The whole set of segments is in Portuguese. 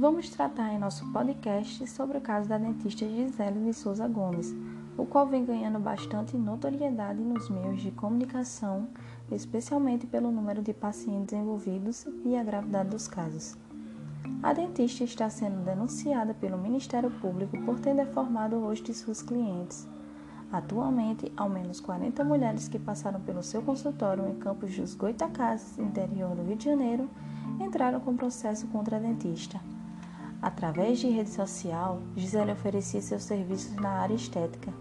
Vamos tratar em nosso podcast sobre o caso da dentista Gisele de Souza Gomes, o qual vem ganhando bastante notoriedade nos meios de comunicação, especialmente pelo número de pacientes envolvidos e a gravidade dos casos. A dentista está sendo denunciada pelo Ministério Público por ter deformado o rosto de seus clientes. Atualmente, ao menos 40 mulheres que passaram pelo seu consultório em Campos dos Goitacazes, interior do Rio de Janeiro, entraram com processo contra a dentista. Através de rede social, Gisele oferecia seus serviços na área estética,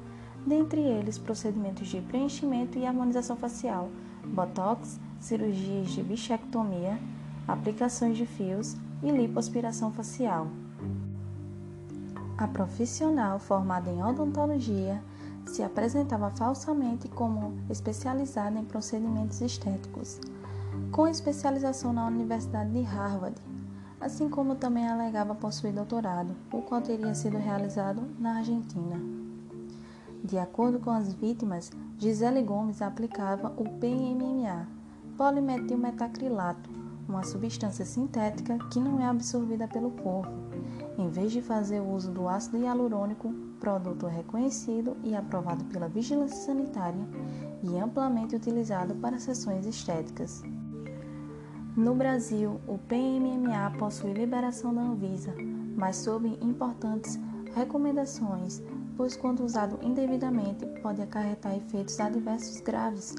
dentre eles procedimentos de preenchimento e harmonização facial, botox, cirurgias de bichectomia, aplicações de fios e lipoaspiração facial. A profissional formada em odontologia se apresentava falsamente como especializada em procedimentos estéticos, com especialização na Universidade de Harvard assim como também alegava possuir doutorado, o qual teria sido realizado na Argentina. De acordo com as vítimas, Gisele Gomes aplicava o PMMA, polimetilmetacrilato, uma substância sintética que não é absorvida pelo corpo, em vez de fazer uso do ácido hialurônico, produto reconhecido e aprovado pela vigilância sanitária e amplamente utilizado para sessões estéticas. No Brasil, o PMMA possui liberação da Anvisa, mas sob importantes recomendações, pois quando usado indevidamente pode acarretar efeitos adversos graves,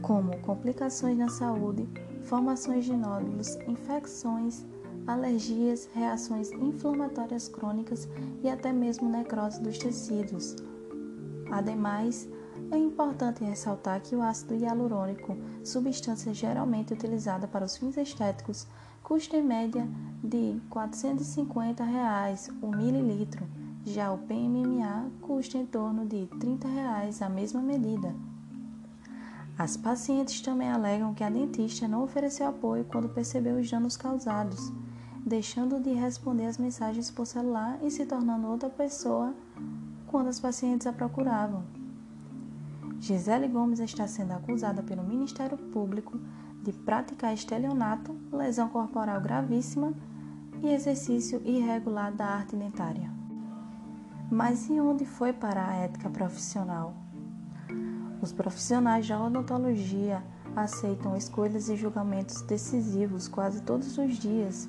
como complicações na saúde, formações de nódulos, infecções, alergias, reações inflamatórias crônicas e até mesmo necrose dos tecidos. Ademais, é importante ressaltar que o ácido hialurônico, substância geralmente utilizada para os fins estéticos, custa em média de 450 reais o mililitro. Já o PMMA custa em torno de 30 reais a mesma medida. As pacientes também alegam que a dentista não ofereceu apoio quando percebeu os danos causados, deixando de responder as mensagens por celular e se tornando outra pessoa quando as pacientes a procuravam. Gisele Gomes está sendo acusada pelo Ministério Público de praticar estelionato, lesão corporal gravíssima e exercício irregular da arte dentária. Mas e onde foi para a ética profissional? Os profissionais da odontologia aceitam escolhas e julgamentos decisivos quase todos os dias.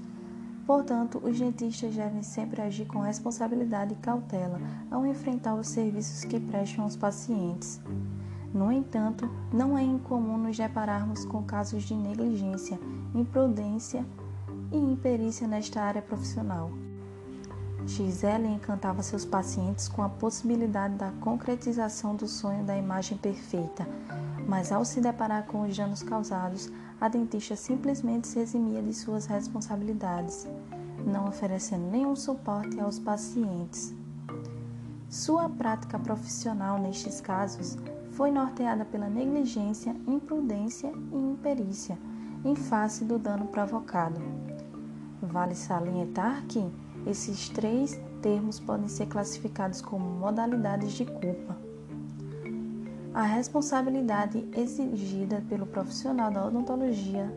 Portanto, os dentistas devem sempre agir com responsabilidade e cautela ao enfrentar os serviços que prestam aos pacientes. No entanto, não é incomum nos depararmos com casos de negligência, imprudência e imperícia nesta área profissional. Gisele encantava seus pacientes com a possibilidade da concretização do sonho da imagem perfeita, mas ao se deparar com os danos causados, a dentista simplesmente se eximia de suas responsabilidades, não oferecendo nenhum suporte aos pacientes. Sua prática profissional nestes casos foi norteada pela negligência, imprudência e imperícia em face do dano provocado. Vale salientar que esses três termos podem ser classificados como modalidades de culpa. A responsabilidade exigida pelo profissional da odontologia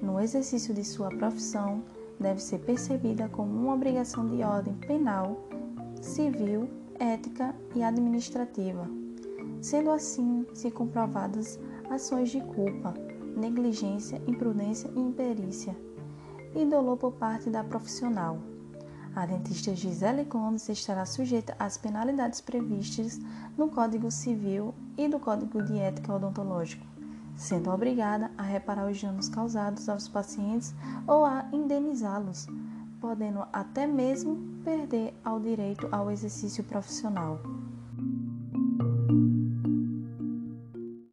no exercício de sua profissão deve ser percebida como uma obrigação de ordem penal, civil, ética e administrativa sendo assim se comprovadas ações de culpa, negligência, imprudência e imperícia, e dolor por parte da profissional. A dentista Gisele Gomes estará sujeita às penalidades previstas no Código Civil e do Código de Ética Odontológico, sendo obrigada a reparar os danos causados aos pacientes ou a indenizá-los, podendo até mesmo perder ao direito ao exercício profissional.